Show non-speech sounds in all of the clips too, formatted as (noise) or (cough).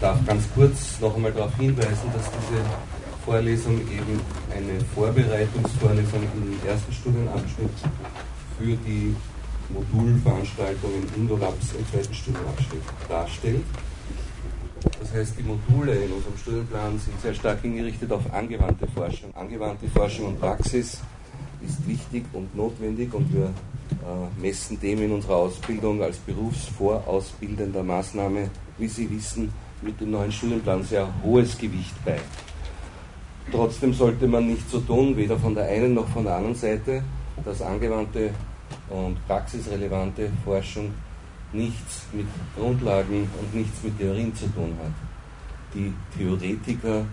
darf ganz kurz noch einmal darauf hinweisen, dass diese Vorlesung eben eine Vorbereitungsvorlesung im ersten Studienabschnitt für die Modulveranstaltung in Indoraps im zweiten Studienabschnitt darstellt. Das heißt, die Module in unserem Studienplan sind sehr stark hingerichtet auf angewandte Forschung. Angewandte Forschung und Praxis ist wichtig und notwendig und wir äh, messen dem in unserer Ausbildung als berufsvorausbildender Maßnahme, wie Sie wissen, mit dem neuen Studienplan sehr hohes Gewicht bei. Trotzdem sollte man nicht so tun, weder von der einen noch von der anderen Seite, dass angewandte und praxisrelevante Forschung nichts mit Grundlagen und nichts mit Theorien zu tun hat. Die Theoretiker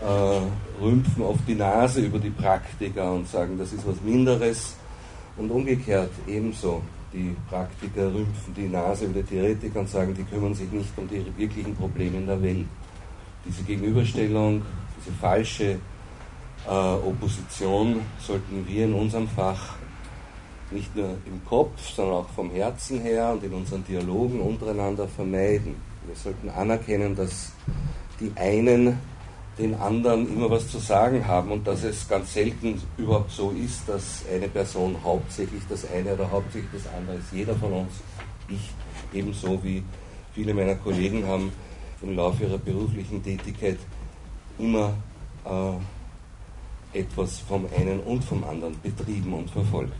äh, rümpfen auf die Nase über die Praktiker und sagen, das ist was Minderes. Und umgekehrt ebenso. Die Praktiker rümpfen die Nase über die Theoretiker und sagen, die kümmern sich nicht um die wirklichen Probleme in der Welt. Diese Gegenüberstellung, diese falsche äh, Opposition sollten wir in unserem Fach nicht nur im Kopf, sondern auch vom Herzen her und in unseren Dialogen untereinander vermeiden. Wir sollten anerkennen, dass die einen den anderen immer was zu sagen haben und dass es ganz selten überhaupt so ist, dass eine Person hauptsächlich das eine oder hauptsächlich das andere ist. Jeder von uns, ich ebenso wie viele meiner Kollegen haben im Laufe ihrer beruflichen Tätigkeit immer äh, etwas vom einen und vom anderen betrieben und verfolgt.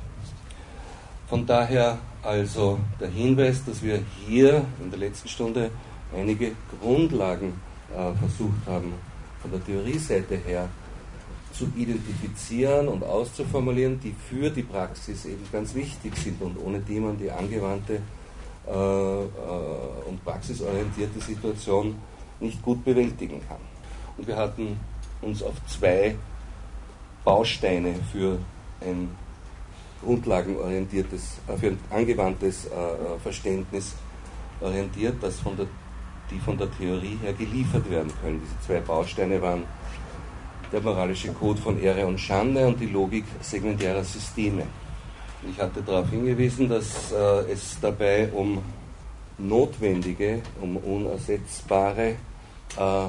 Von daher also der Hinweis, dass wir hier in der letzten Stunde einige Grundlagen äh, versucht haben, von der Theorieseite her zu identifizieren und auszuformulieren, die für die Praxis eben ganz wichtig sind und ohne die man die angewandte äh, äh, und praxisorientierte Situation nicht gut bewältigen kann. Und wir hatten uns auf zwei Bausteine für ein grundlagenorientiertes, äh, für ein angewandtes äh, äh, Verständnis orientiert, das von der, die von der Theorie her geliefert werden können. Diese zwei Bausteine waren der moralische Code von Ehre und Schande und die Logik segmentärer Systeme. Ich hatte darauf hingewiesen, dass äh, es dabei um notwendige, um unersetzbare äh,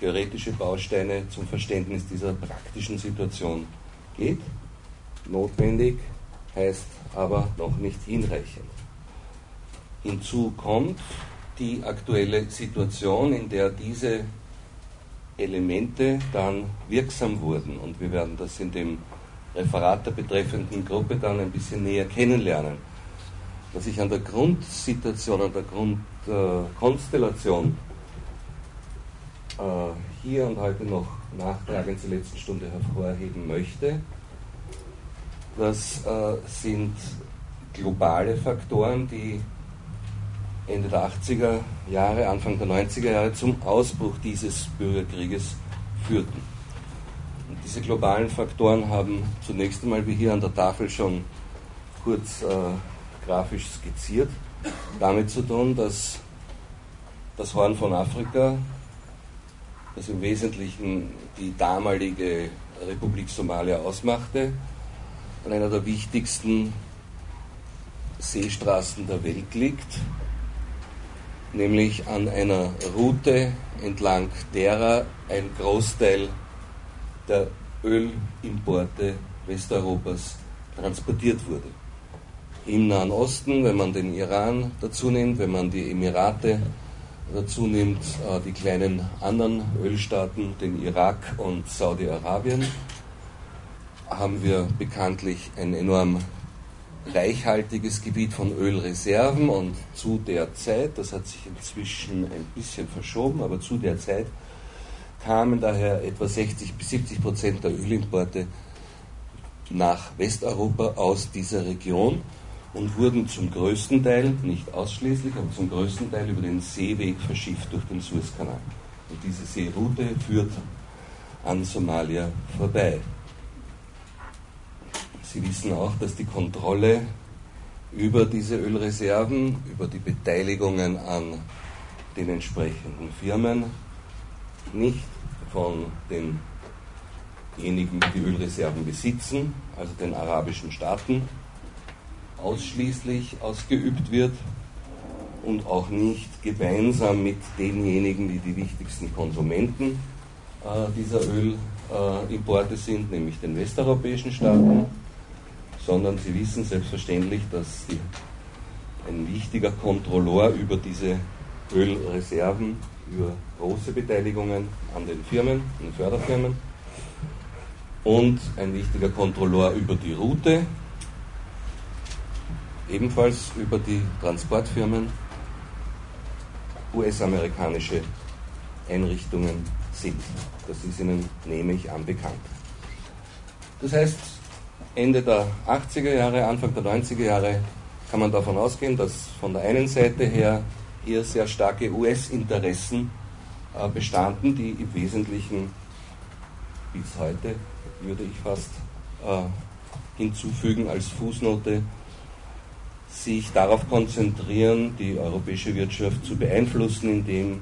theoretische Bausteine zum Verständnis dieser praktischen Situation geht. Notwendig heißt aber noch nicht hinreichend. Hinzu kommt die aktuelle Situation, in der diese Elemente dann wirksam wurden. Und wir werden das in dem Referat der betreffenden Gruppe dann ein bisschen näher kennenlernen. Was ich an der Grundsituation, an der Grundkonstellation äh, hier und heute noch nachtragend zur letzten Stunde hervorheben möchte, das äh, sind globale Faktoren, die Ende der 80er Jahre, Anfang der 90er Jahre zum Ausbruch dieses Bürgerkrieges führten. Und diese globalen Faktoren haben zunächst einmal, wie hier an der Tafel schon kurz äh, grafisch skizziert, damit zu tun, dass das Horn von Afrika, das im Wesentlichen die damalige Republik Somalia ausmachte, an einer der wichtigsten Seestraßen der Welt liegt, nämlich an einer Route entlang derer ein Großteil der Ölimporte Westeuropas transportiert wurde. Im Nahen Osten, wenn man den Iran dazu nimmt, wenn man die Emirate dazu nimmt, äh, die kleinen anderen Ölstaaten, den Irak und Saudi-Arabien, haben wir bekanntlich ein enorm reichhaltiges Gebiet von Ölreserven und zu der Zeit, das hat sich inzwischen ein bisschen verschoben, aber zu der Zeit kamen daher etwa 60 bis 70 Prozent der Ölimporte nach Westeuropa aus dieser Region und wurden zum größten Teil, nicht ausschließlich, aber zum größten Teil über den Seeweg verschifft durch den Suezkanal. Und diese Seeroute führt an Somalia vorbei. Sie wissen auch, dass die Kontrolle über diese Ölreserven, über die Beteiligungen an den entsprechenden Firmen nicht von denjenigen, die Ölreserven besitzen, also den arabischen Staaten, ausschließlich ausgeübt wird, und auch nicht gemeinsam mit denjenigen, die die wichtigsten Konsumenten äh, dieser Ölimporte sind, nämlich den westeuropäischen Staaten, sondern sie wissen selbstverständlich, dass die, ein wichtiger Kontrolleur über diese Ölreserven, über große Beteiligungen an den Firmen, an den Förderfirmen und ein wichtiger Kontrolleur über die Route, ebenfalls über die Transportfirmen, US-amerikanische Einrichtungen sind. Das ist Ihnen, nehme ich an, bekannt. Das heißt, Ende der 80er Jahre, Anfang der 90er Jahre kann man davon ausgehen, dass von der einen Seite her hier sehr starke US-Interessen äh, bestanden, die im Wesentlichen bis heute, würde ich fast äh, hinzufügen als Fußnote, sich darauf konzentrieren, die europäische Wirtschaft zu beeinflussen, indem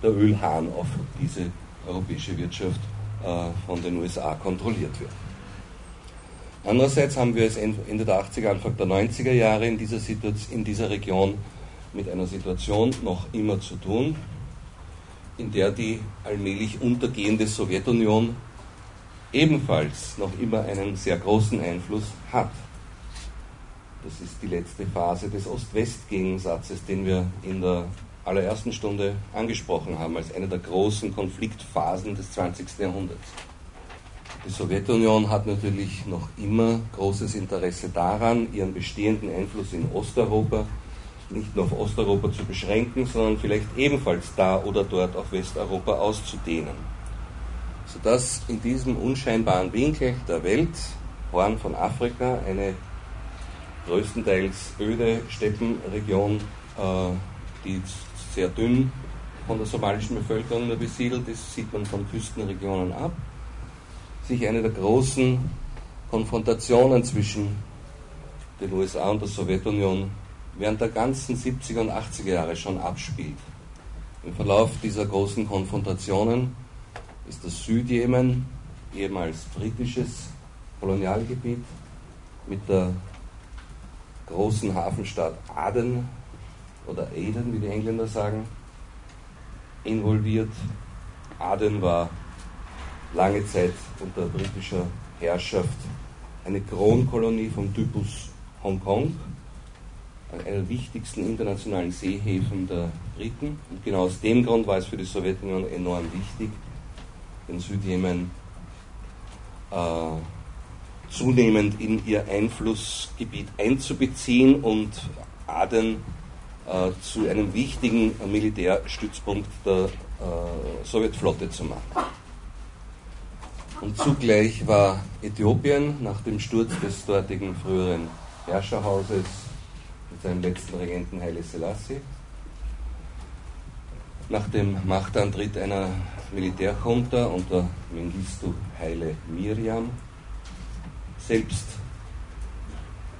der Ölhahn auf diese europäische Wirtschaft äh, von den USA kontrolliert wird. Andererseits haben wir es Ende der 80er, Anfang der 90er Jahre in dieser, in dieser Region mit einer Situation noch immer zu tun, in der die allmählich untergehende Sowjetunion ebenfalls noch immer einen sehr großen Einfluss hat. Das ist die letzte Phase des Ost-West-Gegensatzes, den wir in der allerersten Stunde angesprochen haben, als eine der großen Konfliktphasen des 20. Jahrhunderts. Die Sowjetunion hat natürlich noch immer großes Interesse daran, ihren bestehenden Einfluss in Osteuropa nicht nur auf Osteuropa zu beschränken, sondern vielleicht ebenfalls da oder dort auf Westeuropa auszudehnen. Sodass in diesem unscheinbaren Winkel der Welt, Horn von Afrika, eine größtenteils öde Steppenregion, äh, die sehr dünn von der somalischen Bevölkerung nur besiedelt ist, sieht man von Küstenregionen ab, sich eine der großen Konfrontationen zwischen den USA und der Sowjetunion während der ganzen 70er und 80er Jahre schon abspielt. Im Verlauf dieser großen Konfrontationen ist das Südjemen, ehemals britisches Kolonialgebiet, mit der großen Hafenstadt Aden oder Aden, wie die Engländer sagen, involviert. Aden war lange Zeit unter britischer Herrschaft eine Kronkolonie vom Typus Hongkong, einer der wichtigsten internationalen Seehäfen der Briten. Und genau aus dem Grund war es für die Sowjetunion enorm wichtig, den Südjemen äh, zunehmend in ihr Einflussgebiet einzubeziehen und Aden äh, zu einem wichtigen Militärstützpunkt der äh, Sowjetflotte zu machen. Und zugleich war Äthiopien nach dem Sturz des dortigen früheren Herrscherhauses mit seinem letzten Regenten Haile Selassie, nach dem Machtantritt einer Militärjunta unter Mengistu Haile Miriam selbst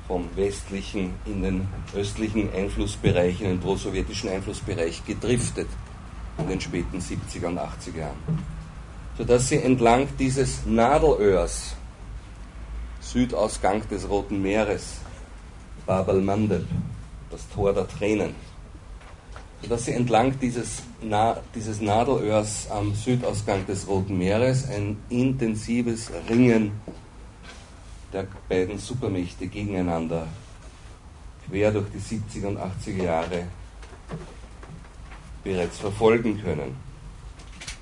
vom westlichen in den östlichen Einflussbereich, in den prosowjetischen Einflussbereich gedriftet in den späten 70er und 80er Jahren. Sodass sie entlang dieses Nadelöhrs, Südausgang des Roten Meeres, Bab al-Mandeb, das Tor der Tränen, sodass sie entlang dieses, Na dieses Nadelöhrs am Südausgang des Roten Meeres ein intensives Ringen der beiden Supermächte gegeneinander quer durch die 70er und 80er Jahre bereits verfolgen können.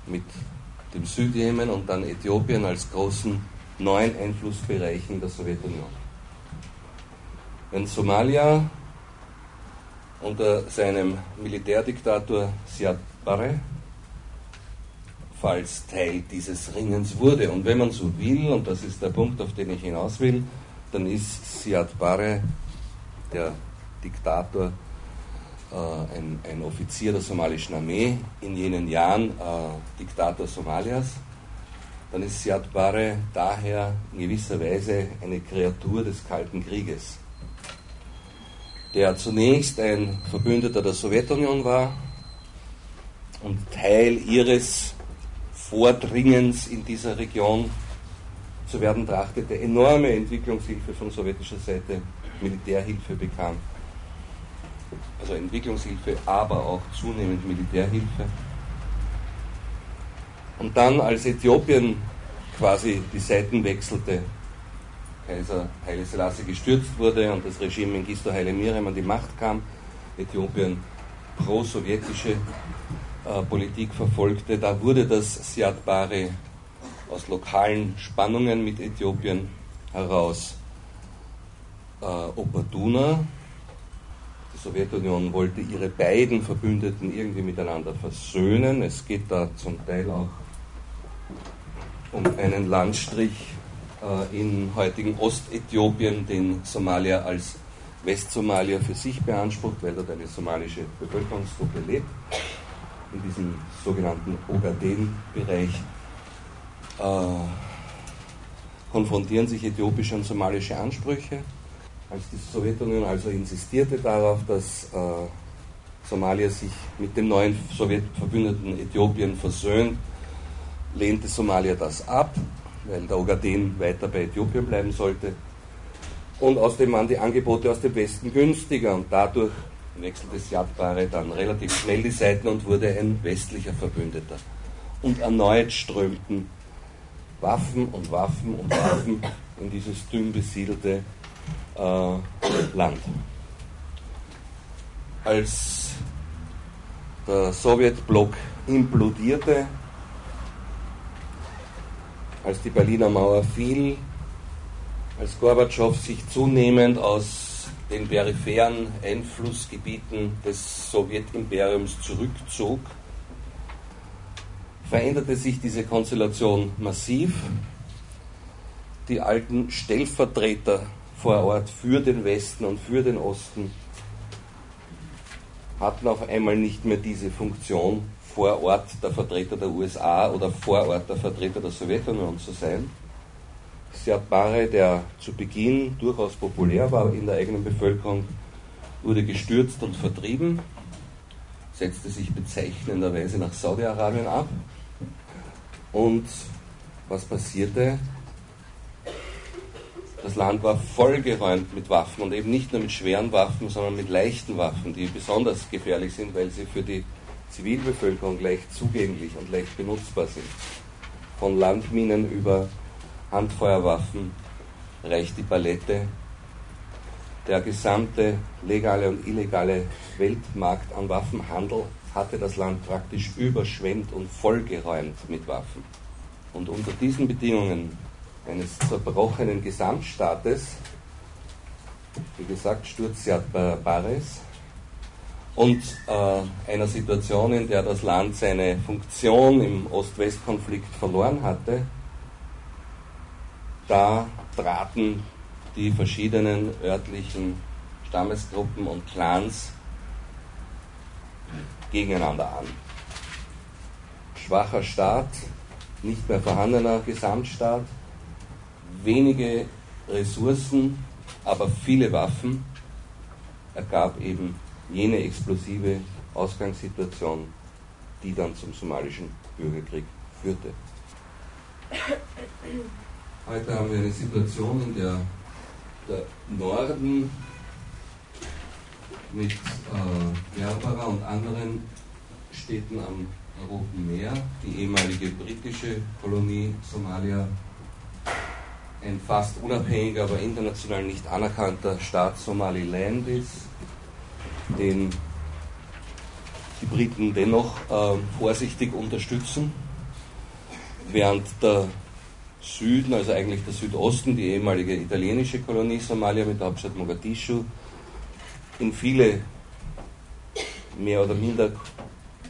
Mit dem Südjemen und dann Äthiopien als großen neuen Einflussbereichen der Sowjetunion. Wenn Somalia unter seinem Militärdiktator Siad Barre falls Teil dieses Ringens wurde. Und wenn man so will, und das ist der Punkt, auf den ich hinaus will, dann ist Siad Barre, der Diktator, ein, ein, Offizier der somalischen Armee, in jenen Jahren äh, Diktator Somalias, dann ist Siad Barre daher in gewisser Weise eine Kreatur des Kalten Krieges, der zunächst ein Verbündeter der Sowjetunion war und Teil ihres Vordringens in dieser Region zu werden trachtete, enorme Entwicklungshilfe von sowjetischer Seite, Militärhilfe bekam. Also Entwicklungshilfe, aber auch zunehmend Militärhilfe. Und dann, als Äthiopien quasi die Seiten wechselte, Kaiser Haile Selassie gestürzt wurde und das Regime Mengistu Haile Miriam an die Macht kam, Äthiopien pro-sowjetische äh, Politik verfolgte, da wurde das Siad Barre aus lokalen Spannungen mit Äthiopien heraus äh, opportuner. Die Sowjetunion wollte ihre beiden Verbündeten irgendwie miteinander versöhnen. Es geht da zum Teil auch um einen Landstrich äh, in heutigen Ostäthiopien, den Somalia als Westsomalia für sich beansprucht, weil dort eine somalische Bevölkerungsgruppe lebt, in diesem sogenannten Ogaden-Bereich. Äh, konfrontieren sich äthiopische und somalische Ansprüche. Als die Sowjetunion also insistierte darauf, dass äh, Somalia sich mit dem neuen Sowjetverbündeten Äthiopien versöhnt, lehnte Somalia das ab, weil der Ogaden weiter bei Äthiopien bleiben sollte. Und außerdem waren die Angebote aus dem Westen günstiger und dadurch wechselte Siadbare dann relativ schnell die Seiten und wurde ein westlicher Verbündeter. Und erneut strömten Waffen und Waffen und Waffen in dieses dünn besiedelte äh, Land. Als der Sowjetblock implodierte, als die Berliner Mauer fiel, als Gorbatschow sich zunehmend aus den peripheren Einflussgebieten des Sowjetimperiums zurückzog, veränderte sich diese Konstellation massiv. Die alten Stellvertreter vor Ort für den Westen und für den Osten hatten auf einmal nicht mehr diese Funktion, vor Ort der Vertreter der USA oder vor Ort der Vertreter der Sowjetunion zu sein. Siad Barre, der zu Beginn durchaus populär war in der eigenen Bevölkerung, wurde gestürzt und vertrieben, setzte sich bezeichnenderweise nach Saudi-Arabien ab. Und was passierte? Das Land war vollgeräumt mit Waffen und eben nicht nur mit schweren Waffen, sondern mit leichten Waffen, die besonders gefährlich sind, weil sie für die Zivilbevölkerung leicht zugänglich und leicht benutzbar sind. Von Landminen über Handfeuerwaffen reicht die Palette. Der gesamte legale und illegale Weltmarkt an Waffenhandel hatte das Land praktisch überschwemmt und vollgeräumt mit Waffen. Und unter diesen Bedingungen eines zerbrochenen Gesamtstaates, wie gesagt, Sturz Bares, und äh, einer Situation, in der das Land seine Funktion im Ost-West-Konflikt verloren hatte, da traten die verschiedenen örtlichen Stammesgruppen und Clans gegeneinander an. Schwacher Staat, nicht mehr vorhandener Gesamtstaat, wenige Ressourcen, aber viele Waffen ergab eben jene explosive Ausgangssituation, die dann zum somalischen Bürgerkrieg führte. Heute haben wir eine Situation, in der der Norden mit äh, Berbera und anderen Städten am Roten Meer, die ehemalige britische Kolonie Somalia, ein fast unabhängiger, aber international nicht anerkannter Staat Somaliland ist, den die Briten dennoch äh, vorsichtig unterstützen, während der Süden, also eigentlich der Südosten, die ehemalige italienische Kolonie Somalia mit der Hauptstadt Mogadischu, in viele mehr oder minder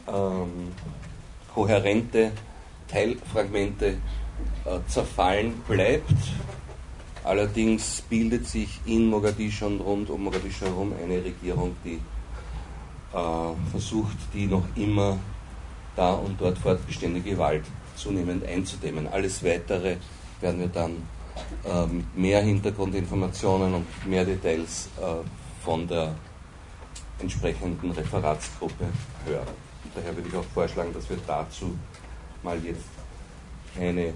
ähm, kohärente Teilfragmente zerfallen bleibt. Allerdings bildet sich in Mogadischu und rund um Mogadischu herum eine Regierung, die äh, versucht, die noch immer da und dort fortbestehende Gewalt zunehmend einzudämmen. Alles Weitere werden wir dann äh, mit mehr Hintergrundinformationen und mehr Details äh, von der entsprechenden Referatsgruppe hören. Daher würde ich auch vorschlagen, dass wir dazu mal jetzt keine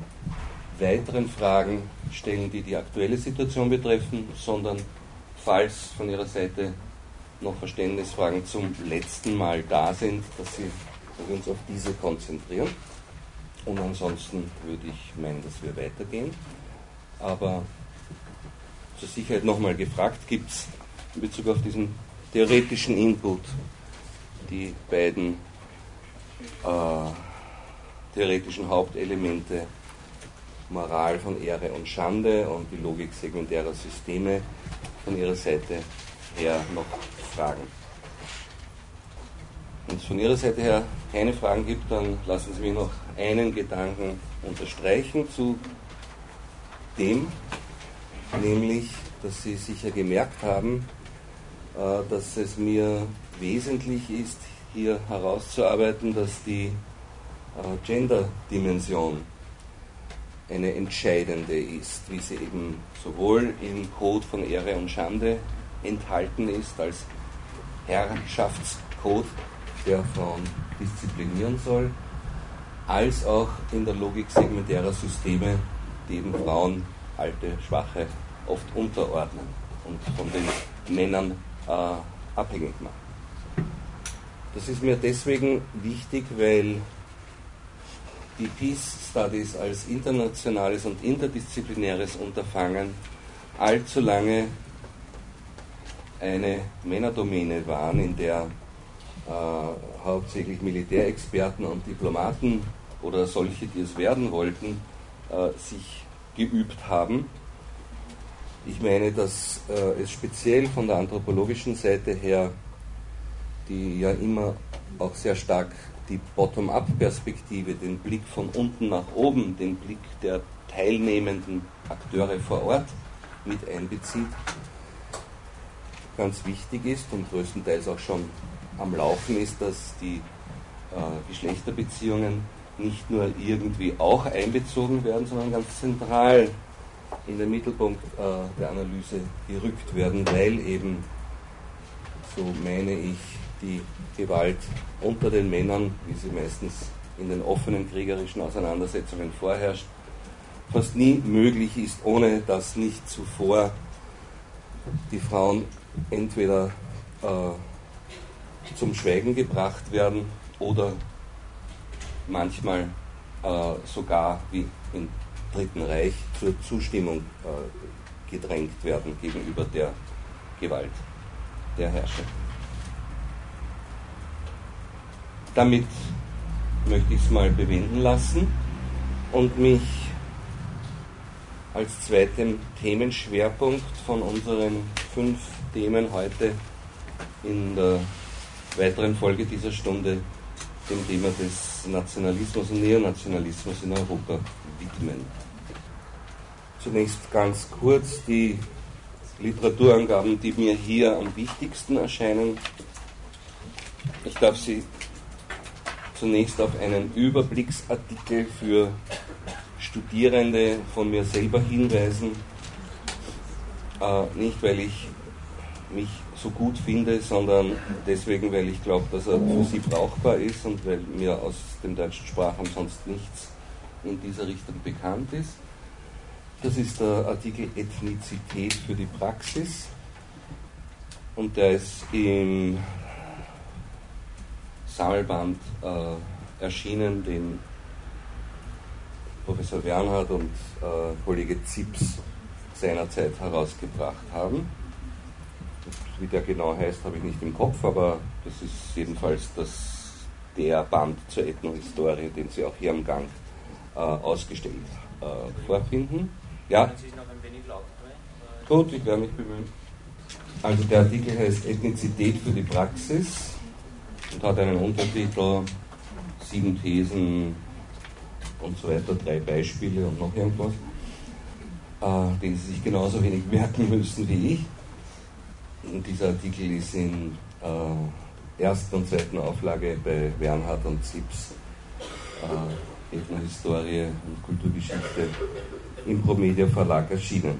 weiteren Fragen stellen, die die aktuelle Situation betreffen, sondern falls von Ihrer Seite noch Verständnisfragen zum letzten Mal da sind, dass, sie, wir uns auf diese konzentrieren. Und ansonsten würde ich meinen, dass wir weitergehen. Aber zur Sicherheit nochmal gefragt, gibt es in Bezug auf diesen theoretischen Input die beiden äh, theoretischen Hauptelemente Moral von Ehre und Schande und die Logik segmentärer Systeme von Ihrer Seite her noch Fragen. Wenn es von Ihrer Seite her keine Fragen gibt, dann lassen Sie mich noch einen Gedanken unterstreichen zu dem, nämlich, dass Sie sicher gemerkt haben, äh, dass es mir wesentlich ist, hier herauszuarbeiten, dass die Gender-Dimension eine entscheidende ist, wie sie eben sowohl im Code von Ehre und Schande enthalten ist, als Herrschaftscode, der Frauen disziplinieren soll, als auch in der Logik segmentärer Systeme, die eben Frauen, alte, schwache, oft unterordnen und von den Männern äh, abhängig machen. Das ist mir deswegen wichtig, weil die Peace Studies als internationales und interdisziplinäres Unterfangen allzu lange eine Männerdomäne waren, in der äh, hauptsächlich Militärexperten und Diplomaten oder solche, die es werden wollten, äh, sich geübt haben. Ich meine, dass äh, es speziell von der anthropologischen Seite her, die ja immer auch sehr stark die Bottom-up-Perspektive, den Blick von unten nach oben, den Blick der teilnehmenden Akteure vor Ort mit einbezieht, ganz wichtig ist und größtenteils auch schon am Laufen ist, dass die äh, Geschlechterbeziehungen nicht nur irgendwie auch einbezogen werden, sondern ganz zentral in den Mittelpunkt äh, der Analyse gerückt werden, weil eben, so meine ich, die Gewalt unter den Männern, wie sie meistens in den offenen kriegerischen Auseinandersetzungen vorherrscht, fast nie möglich ist, ohne dass nicht zuvor die Frauen entweder äh, zum Schweigen gebracht werden oder manchmal äh, sogar wie im Dritten Reich zur Zustimmung äh, gedrängt werden gegenüber der Gewalt der Herrscher. Damit möchte ich es mal bewenden lassen und mich als zweiten Themenschwerpunkt von unseren fünf Themen heute in der weiteren Folge dieser Stunde dem Thema des Nationalismus und Neonationalismus in Europa widmen. Zunächst ganz kurz die Literaturangaben, die mir hier am wichtigsten erscheinen. Ich darf Sie zunächst auf einen Überblicksartikel für Studierende von mir selber hinweisen. Äh, nicht, weil ich mich so gut finde, sondern deswegen, weil ich glaube, dass er für sie brauchbar ist und weil mir aus dem deutschen Sprachraum sonst nichts in dieser Richtung bekannt ist. Das ist der Artikel Ethnizität für die Praxis und der ist im Sammelband äh, erschienen, den Professor Wernhardt und äh, Kollege Zips seinerzeit herausgebracht haben. Wie der genau heißt, habe ich nicht im Kopf, aber das ist jedenfalls das, der Band zur Ethnohistorie, den Sie auch hier am Gang äh, ausgestellt äh, vorfinden. Ja? Gut, ich werde mich bemühen. Also der Artikel heißt Ethnizität für die Praxis und hat einen Untertitel, sieben Thesen und so weiter, drei Beispiele und noch irgendwas, äh, den Sie sich genauso wenig merken müssen wie ich. Und dieser Artikel ist in äh, ersten und zweiten Auflage bei Wernhardt und Zips, äh, Ethnohistorie und Kulturgeschichte im Promedia Verlag erschienen.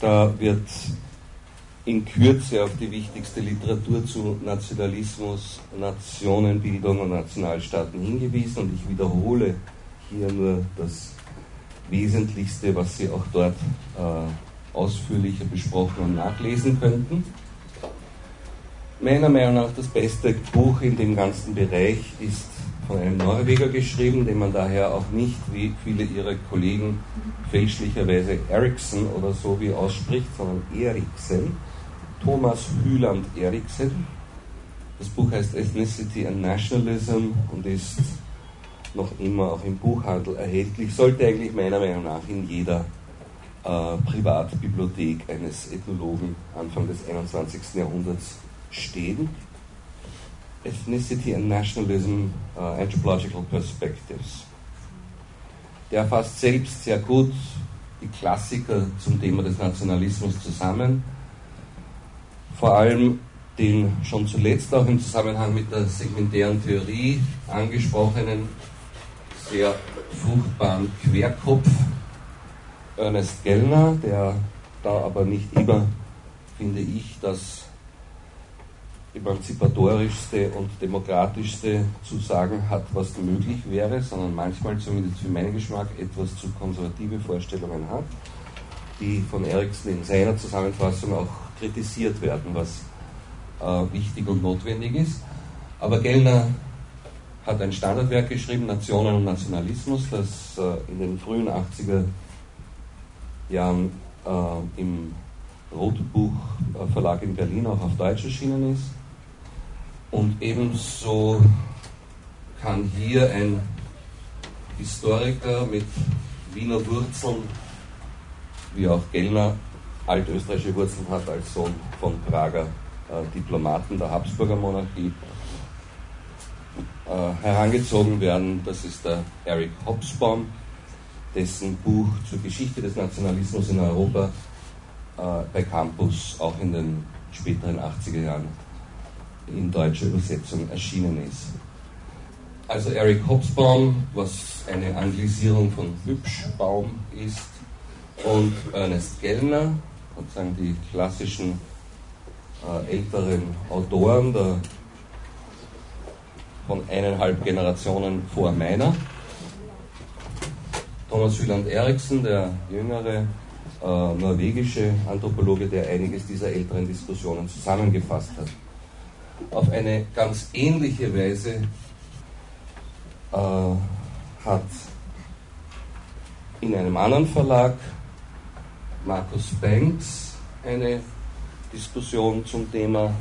Da wird in Kürze auf die wichtigste Literatur zu Nationalismus, Nationenbildung und Nationalstaaten hingewiesen und ich wiederhole hier nur das Wesentlichste, was Sie auch dort äh, ausführlicher besprochen und nachlesen könnten. Meiner Meinung nach das beste Buch in dem ganzen Bereich ist von einem Norweger geschrieben, den man daher auch nicht wie viele ihrer Kollegen fälschlicherweise Eriksen oder so wie ausspricht, sondern Eriksen. Thomas Hyland Eriksen. Das Buch heißt Ethnicity and Nationalism und ist noch immer auch im Buchhandel erhältlich. Sollte eigentlich meiner Meinung nach in jeder äh, Privatbibliothek eines Ethnologen Anfang des 21. Jahrhunderts stehen. Ethnicity and Nationalism, uh, Anthropological Perspectives. Der fasst selbst sehr gut die Klassiker zum Thema des Nationalismus zusammen, vor allem den schon zuletzt auch im Zusammenhang mit der segmentären Theorie angesprochenen, sehr fruchtbaren Querkopf Ernest Gellner, der da aber nicht immer, finde ich, das emanzipatorischste und demokratischste zu sagen hat, was möglich wäre, sondern manchmal, zumindest für meinen Geschmack, etwas zu konservative Vorstellungen hat, die von Erikson in seiner Zusammenfassung auch kritisiert werden, was äh, wichtig und notwendig ist. Aber Gellner hat ein Standardwerk geschrieben, Nationen und Nationalismus, das äh, in den frühen 80er Jahren äh, im Rotbuch äh, Verlag in Berlin auch auf Deutsch erschienen ist. Und ebenso kann hier ein Historiker mit Wiener Wurzeln, wie auch Gellner altösterreichische Wurzeln hat als Sohn von Prager äh, Diplomaten der Habsburger Monarchie, äh, herangezogen werden. Das ist der Eric Hobsbawm, dessen Buch zur Geschichte des Nationalismus in Europa äh, bei Campus auch in den späteren 80er Jahren in deutscher Übersetzung erschienen ist. Also Eric Hobsbawm, was eine Anglisierung von Hübschbaum ist, und Ernest Gellner, sozusagen die klassischen äh, älteren Autoren der, von eineinhalb Generationen vor meiner. Thomas Wieland Eriksen, der jüngere äh, norwegische Anthropologe, der einiges dieser älteren Diskussionen zusammengefasst hat auf eine ganz ähnliche Weise äh, hat in einem anderen Verlag Markus Banks eine Diskussion zum Thema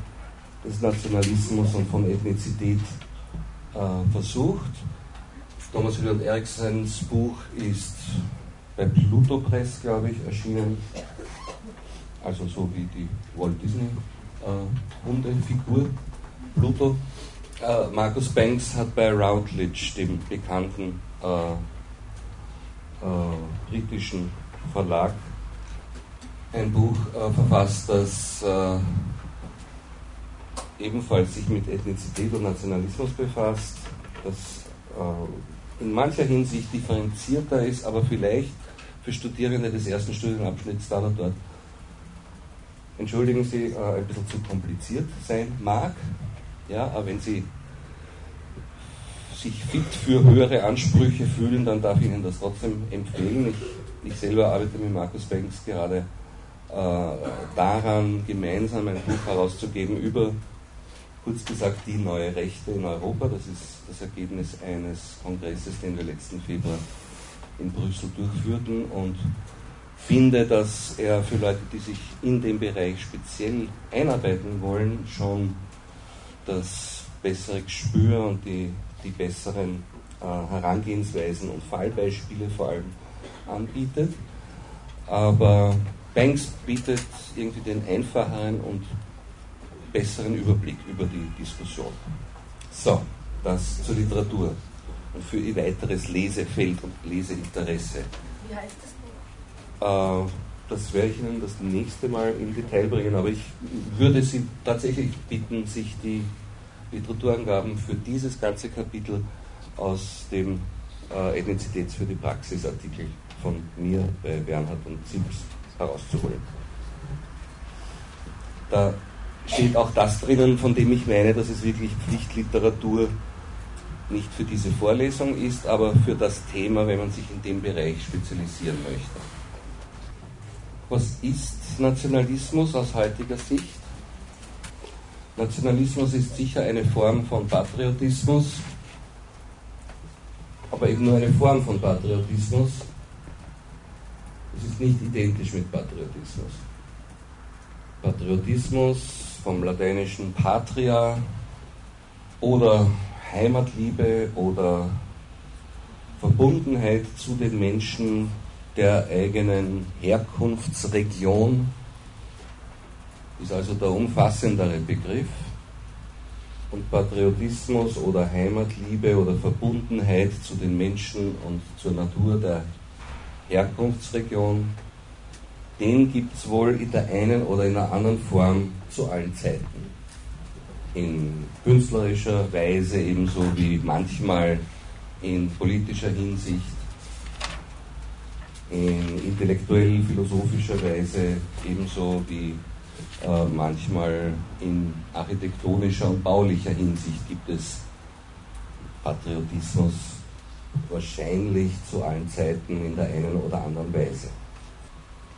des Nationalismus und von Ethnizität äh, versucht. Thomas William Eriksens Buch ist bei Pluto Press, glaube ich, erschienen. Also so wie die Walt Disney äh, Hundefigur. Pluto. Äh, Markus Banks hat bei Routledge, dem bekannten äh, äh, britischen Verlag, ein Buch äh, verfasst, das äh, ebenfalls sich mit Ethnizität und Nationalismus befasst, das äh, in mancher Hinsicht differenzierter ist, aber vielleicht für Studierende des ersten Studienabschnitts da oder dort, entschuldigen Sie, ein bisschen zu kompliziert sein mag. Ja, aber wenn Sie sich fit für höhere Ansprüche fühlen, dann darf ich Ihnen das trotzdem empfehlen. Ich, ich selber arbeite mit Markus Banks gerade äh, daran, gemeinsam ein Buch herauszugeben über, kurz gesagt, die neue Rechte in Europa. Das ist das Ergebnis eines Kongresses, den wir letzten Februar in Brüssel durchführten und finde, dass er für Leute, die sich in dem Bereich speziell einarbeiten wollen, schon das bessere Gespür und die, die besseren äh, Herangehensweisen und Fallbeispiele vor allem anbietet. Aber Banks bietet irgendwie den einfacheren und besseren Überblick über die Diskussion. So, das zur Literatur und für Ihr weiteres Lesefeld und Leseinteresse. Wie heißt das Buch? Äh, das werde ich Ihnen das nächste Mal im Detail bringen, aber ich würde Sie tatsächlich bitten, sich die Literaturangaben für dieses ganze Kapitel aus dem äh, Ethnizitäts für die Praxis Artikel von mir bei Bernhard und Zips herauszuholen. Da steht auch das drinnen, von dem ich meine, dass es wirklich Pflichtliteratur nicht für diese Vorlesung ist, aber für das Thema, wenn man sich in dem Bereich spezialisieren möchte. Was ist Nationalismus aus heutiger Sicht? Nationalismus ist sicher eine Form von Patriotismus, aber eben nur eine Form von Patriotismus. Ist nicht identisch mit Patriotismus. Patriotismus vom lateinischen Patria oder Heimatliebe oder Verbundenheit zu den Menschen der eigenen Herkunftsregion ist also der umfassendere Begriff. Und Patriotismus oder Heimatliebe oder Verbundenheit zu den Menschen und zur Natur der Herkunftsregion, den gibt es wohl in der einen oder in der anderen Form zu allen Zeiten. In künstlerischer Weise ebenso wie manchmal in politischer Hinsicht, in intellektuell-philosophischer Weise ebenso wie äh, manchmal in architektonischer und baulicher Hinsicht gibt es Patriotismus wahrscheinlich zu allen Zeiten in der einen oder anderen Weise.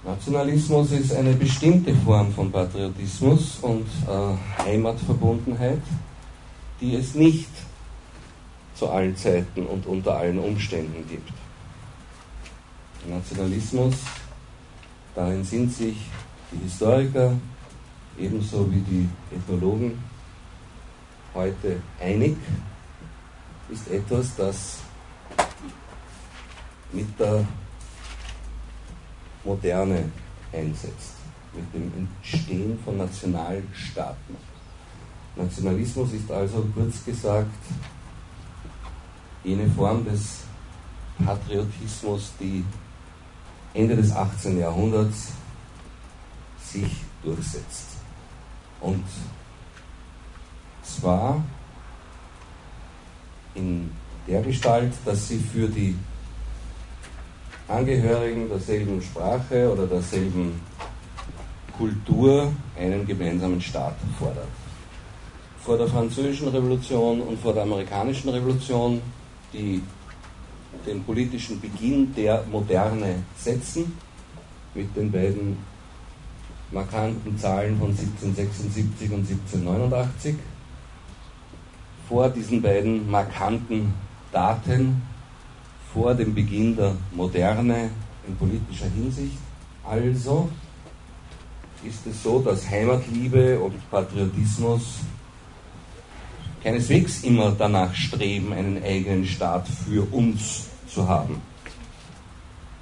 Nationalismus ist eine bestimmte Form von Patriotismus und äh, Heimatverbundenheit, die es nicht zu allen Zeiten und unter allen Umständen gibt. Nationalismus, darin sind sich die Historiker ebenso wie die Ethnologen heute einig, ist etwas, das mit der Moderne einsetzt, mit dem Entstehen von Nationalstaaten. Nationalismus ist also kurz gesagt jene Form des Patriotismus, die Ende des 18. Jahrhunderts sich durchsetzt. Und zwar in der Gestalt, dass sie für die Angehörigen derselben Sprache oder derselben Kultur einen gemeinsamen Staat fordert. Vor der Französischen Revolution und vor der Amerikanischen Revolution, die den politischen Beginn der Moderne setzen, mit den beiden markanten Zahlen von 1776 und 1789. Vor diesen beiden markanten Daten, vor dem Beginn der Moderne in politischer Hinsicht, also ist es so, dass Heimatliebe und Patriotismus keineswegs immer danach streben, einen eigenen Staat für uns zu haben.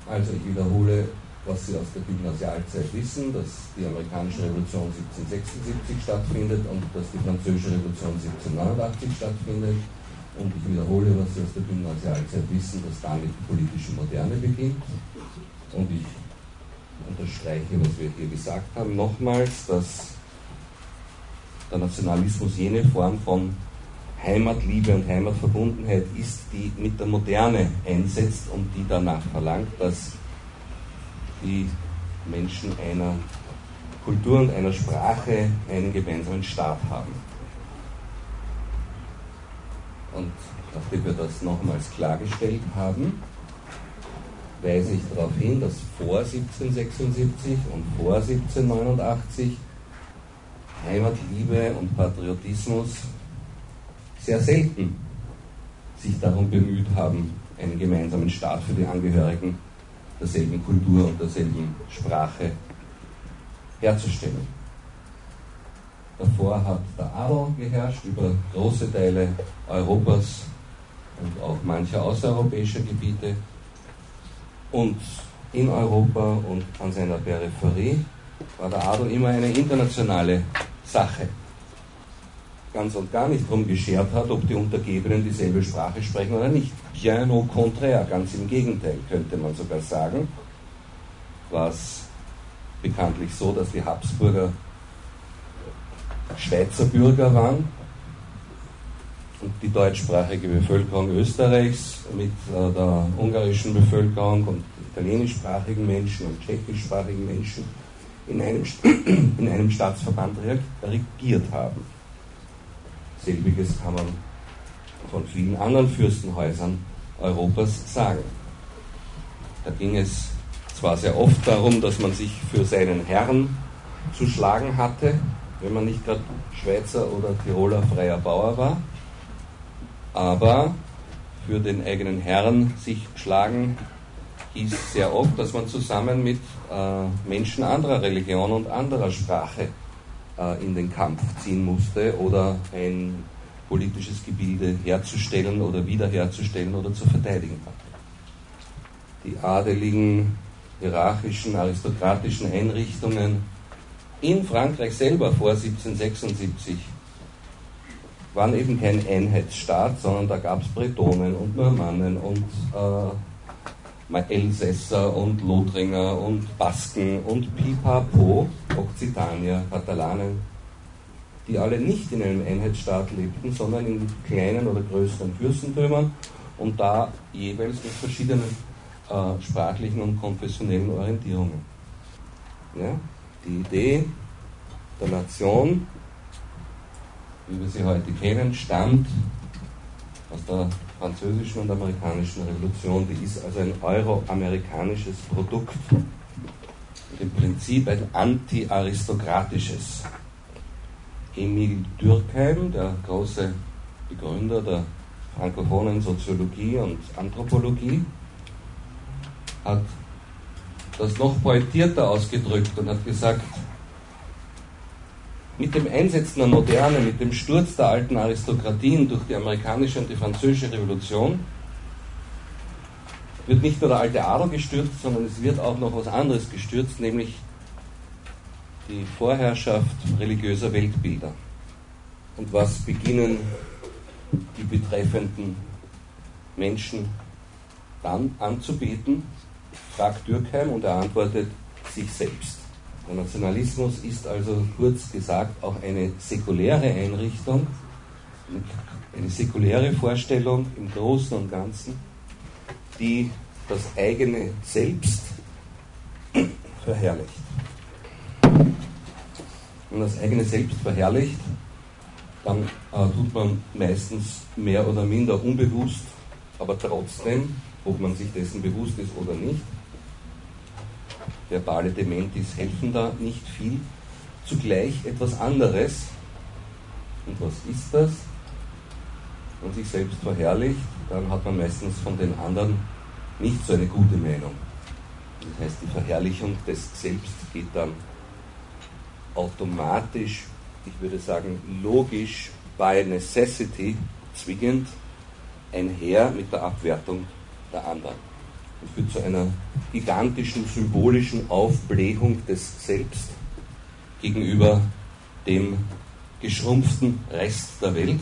Also ich wiederhole was Sie aus der Gymnasialzeit wissen, dass die amerikanische Revolution 1776 stattfindet und dass die französische Revolution 1789 stattfindet. Und ich wiederhole, was Sie aus der Gymnasialzeit wissen, dass damit die politische Moderne beginnt. Und ich unterstreiche, was wir hier gesagt haben, nochmals, dass der Nationalismus jene Form von Heimatliebe und Heimatverbundenheit ist, die mit der Moderne einsetzt und die danach verlangt, dass die Menschen einer Kultur und einer Sprache einen gemeinsamen Staat haben. Und nachdem wir das nochmals klargestellt haben, weise ich darauf hin, dass vor 1776 und vor 1789 Heimatliebe und Patriotismus sehr selten sich darum bemüht haben, einen gemeinsamen Staat für die Angehörigen derselben Kultur und derselben Sprache herzustellen. Davor hat der Adel geherrscht über große Teile Europas und auch mancher außereuropäischer Gebiete. Und in Europa und an seiner Peripherie war der Adel immer eine internationale Sache ganz und gar nicht darum geschert hat, ob die Untergebenen dieselbe Sprache sprechen oder nicht. Bien au contraire, ganz im Gegenteil, könnte man sogar sagen. War es bekanntlich so, dass die Habsburger Schweizer Bürger waren und die deutschsprachige Bevölkerung Österreichs mit äh, der ungarischen Bevölkerung und italienischsprachigen Menschen und tschechischsprachigen Menschen in einem, (clears throat) in einem Staatsverband regiert haben. Selbiges kann man von vielen anderen Fürstenhäusern Europas sagen. Da ging es zwar sehr oft darum, dass man sich für seinen Herrn zu schlagen hatte, wenn man nicht gerade Schweizer oder Tiroler freier Bauer war, aber für den eigenen Herrn sich schlagen hieß sehr oft, dass man zusammen mit äh, Menschen anderer Religion und anderer Sprache äh, in den Kampf ziehen musste oder ein politisches Gebilde herzustellen oder wiederherzustellen oder zu verteidigen hatte. Die adeligen, hierarchischen, aristokratischen Einrichtungen in Frankreich selber vor 1776 waren eben kein Einheitsstaat, sondern da gab es Bretonen und Normannen und äh, Elsässer und Lothringer und Basken und Pipapo, Occitanier, Katalanen, die alle nicht in einem Einheitsstaat lebten, sondern in kleinen oder größeren Fürstentümern und da jeweils mit verschiedenen äh, sprachlichen und konfessionellen Orientierungen. Ja? Die Idee der Nation, wie wir sie heute kennen, stammt aus der französischen und amerikanischen Revolution. Die ist also ein euroamerikanisches Produkt und im Prinzip ein anti-aristokratisches. Emil Durkheim, der große Begründer der frankophonen Soziologie und Anthropologie, hat das noch pointierter ausgedrückt und hat gesagt, mit dem Einsetzen der Moderne, mit dem Sturz der alten Aristokratien durch die amerikanische und die französische Revolution, wird nicht nur der alte Adel gestürzt, sondern es wird auch noch was anderes gestürzt, nämlich die Vorherrschaft religiöser Weltbilder. Und was beginnen die betreffenden Menschen dann anzubeten? Fragt Dürkheim und er antwortet sich selbst. Der Nationalismus ist also kurz gesagt auch eine säkuläre Einrichtung, eine säkuläre Vorstellung im Großen und Ganzen, die das eigene Selbst (clears throat) verherrlicht. Wenn das eigene Selbst verherrlicht, dann äh, tut man meistens mehr oder minder unbewusst, aber trotzdem, ob man sich dessen bewusst ist oder nicht, verbale Dementis helfen da nicht viel. Zugleich etwas anderes. Und was ist das? Wenn man sich selbst verherrlicht, dann hat man meistens von den anderen nicht so eine gute Meinung. Das heißt, die Verherrlichung des Selbst geht dann automatisch, ich würde sagen logisch, by necessity, zwingend einher mit der Abwertung der anderen und führt zu einer gigantischen symbolischen Aufblähung des Selbst gegenüber dem geschrumpften Rest der Welt,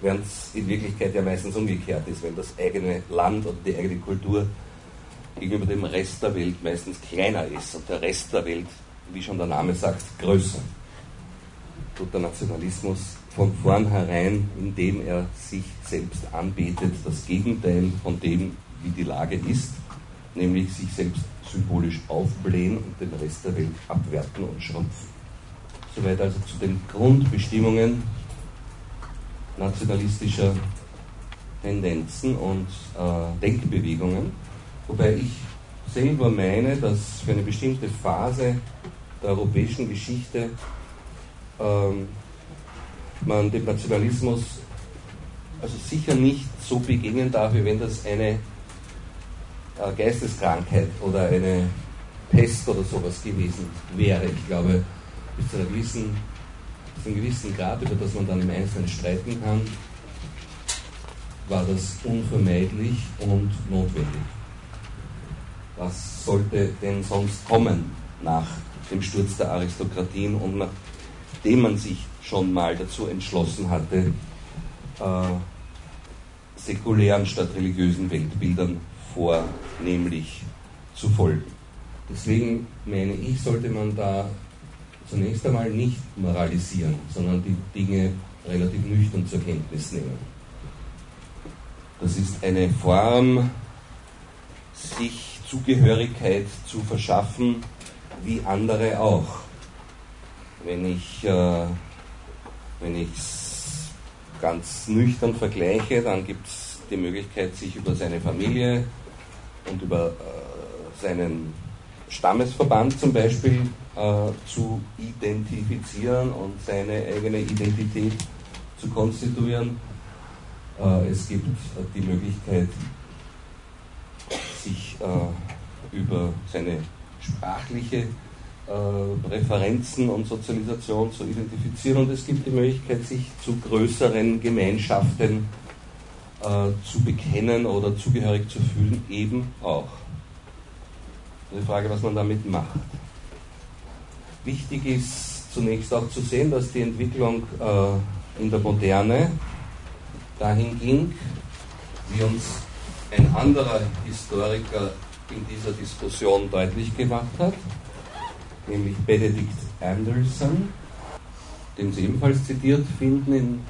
während es in Wirklichkeit ja meistens umgekehrt ist, wenn das eigene Land oder die eigene Kultur gegenüber dem Rest der Welt meistens kleiner ist und der Rest der Welt, wie schon der Name sagt, größer. Tut der Nationalismus von vornherein, indem er sich selbst anbetet, das Gegenteil von dem, wie die Lage ist, nämlich sich selbst symbolisch aufblähen und den Rest der Welt abwerten und schrumpfen. Soweit also zu den Grundbestimmungen nationalistischer Tendenzen und äh, Denkbewegungen, wobei ich selber meine, dass für eine bestimmte Phase der europäischen Geschichte ähm, man dem Nationalismus also sicher nicht so begegnen darf, wie wenn das eine Geisteskrankheit oder eine Pest oder sowas gewesen wäre. Ich glaube, bis zu, einer gewissen, bis einem gewissen Grad, über das man dann im Einzelnen streiten kann, war das unvermeidlich und notwendig. Was sollte denn sonst kommen nach dem Sturz der Aristokratien und nachdem man sich schon mal dazu entschlossen hatte, äh, säkulären statt religiösen Weltbildern vornehmlich zu folgen. Deswegen meine ich, sollte man da zunächst einmal nicht moralisieren, sondern die Dinge relativ nüchtern zur Kenntnis nehmen. Das ist eine Form, sich Zugehörigkeit zu verschaffen, wie andere auch. Wenn ich äh, es ganz nüchtern vergleiche, dann gibt es die Möglichkeit, sich über seine Familie und über äh, seinen Stammesverband zum Beispiel äh, zu identifizieren und seine eigene Identität zu konstituieren. Äh, es gibt die Möglichkeit, sich über seine sprachliche Präferenzen und Sozialisation zu identifizieren und es gibt die Möglichkeit, sich zu größeren Gemeinschaften äh, zu bekennen oder zugehörig zu fühlen, eben auch. Die Frage, was man damit macht. Wichtig ist zunächst auch zu sehen, dass die Entwicklung äh, in der Moderne dahin ging, wie uns ein anderer Historiker in dieser Diskussion deutlich gemacht hat, nämlich Benedict Anderson, den Sie ebenfalls zitiert finden in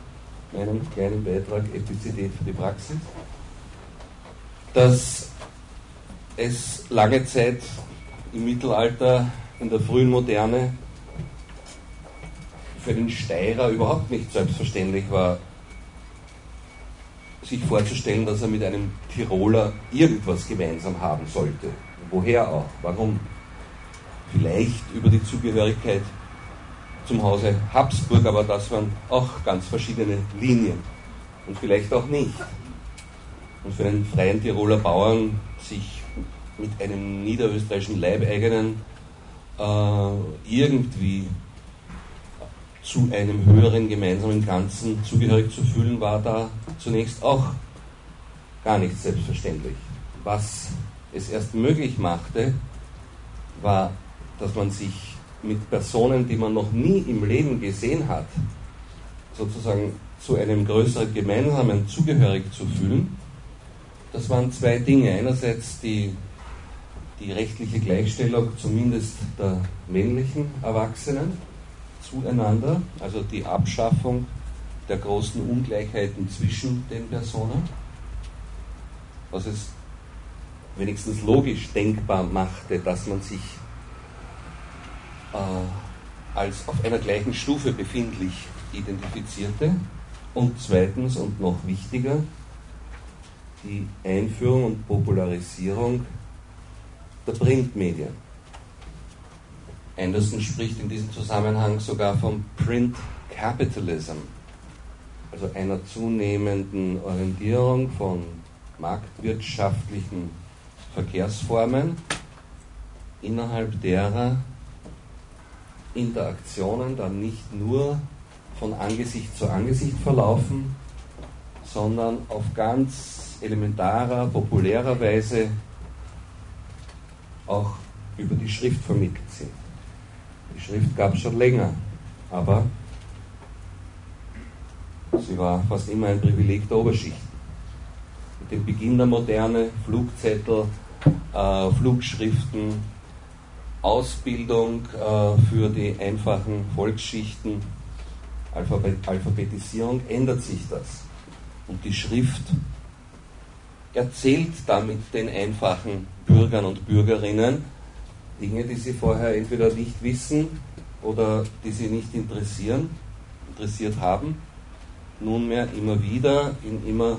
meinem kleinen Beitrag Epizität für die Praxis, dass es lange Zeit im Mittelalter, in der frühen Moderne, für den Steirer überhaupt nicht selbstverständlich war, sich vorzustellen, dass er mit einem Tiroler irgendwas gemeinsam haben sollte. Woher auch? Warum? Vielleicht über die Zugehörigkeit zum Hause Habsburg, aber das waren auch ganz verschiedene Linien. Und vielleicht auch nicht. Und für einen freien Tiroler Bauern sich mit einem niederösterreichischen Leibeigenen äh, irgendwie zu einem höheren gemeinsamen Ganzen zugehörig zu fühlen, war da zunächst auch gar nicht selbstverständlich. Was es erst möglich machte, war, dass man sich mit Personen, die man noch nie im Leben gesehen hat, sozusagen zu einem größeren gemeinsamen zugehörig zu fühlen. Das waren zwei Dinge. Einerseits die, die rechtliche Gleichstellung zumindest der männlichen Erwachsenen zueinander, also die Abschaffung der großen Ungleichheiten zwischen den Personen, was es wenigstens logisch denkbar machte, dass man sich äh, als auf einer gleichen Stufe befindlich identifizierte. Und zweitens und noch wichtiger, die Einführung und Popularisierung der Printmedien. Anderson spricht in diesem Zusammenhang sogar vom Print Capitalism, also einer zunehmenden Orientierung von marktwirtschaftlichen Verkehrsformen, innerhalb derer Interaktionen dann nicht nur von Angesicht zu Angesicht verlaufen, sondern auf ganz elementarer, populärer Weise auch über die Schrift vermittelt sind. Die Schrift gab es schon länger, aber sie war fast immer ein Privileg der Oberschicht. Mit dem Beginn der Moderne, Flugzettel, äh, Flugschriften, Ausbildung äh, für die einfachen Volksschichten, Alphabet Alphabetisierung, ändert sich das. Und die Schrift erzählt damit den einfachen Bürgern und Bürgerinnen Dinge, die sie vorher entweder nicht wissen oder die sie nicht interessieren, interessiert haben, nunmehr immer wieder in immer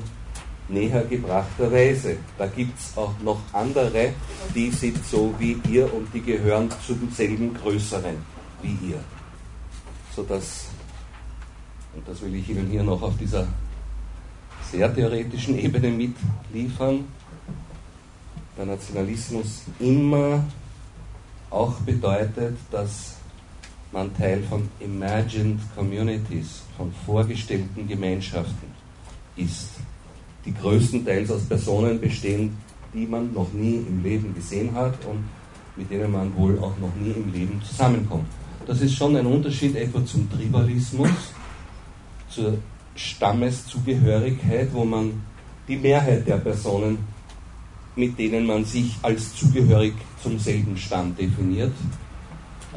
näher gebrachter Weise. Da gibt es auch noch andere, die sind so wie ihr und die gehören zum selben Größeren wie ihr. Sodass, und das will ich Ihnen hier noch auf dieser sehr theoretischen Ebene mitliefern, der Nationalismus immer auch bedeutet, dass man Teil von imagined communities, von vorgestellten Gemeinschaften ist die größtenteils aus Personen bestehen, die man noch nie im Leben gesehen hat und mit denen man wohl auch noch nie im Leben zusammenkommt. Das ist schon ein Unterschied etwa zum Tribalismus, zur Stammeszugehörigkeit, wo man die Mehrheit der Personen, mit denen man sich als zugehörig zum selben Stamm definiert,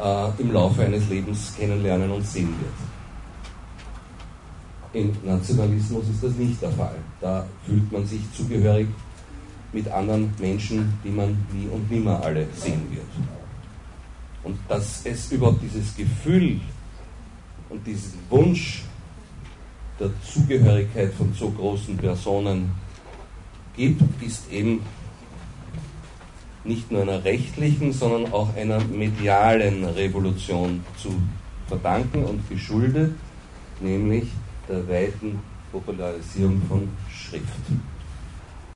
äh, im Laufe eines Lebens kennenlernen und sehen wird. Im Nationalismus ist das nicht der Fall. Da fühlt man sich zugehörig mit anderen Menschen, die man nie und nimmer alle sehen wird. Und dass es überhaupt dieses Gefühl und diesen Wunsch der Zugehörigkeit von so großen Personen gibt, ist eben nicht nur einer rechtlichen, sondern auch einer medialen Revolution zu verdanken und geschuldet, nämlich der weiten Popularisierung von Schrift.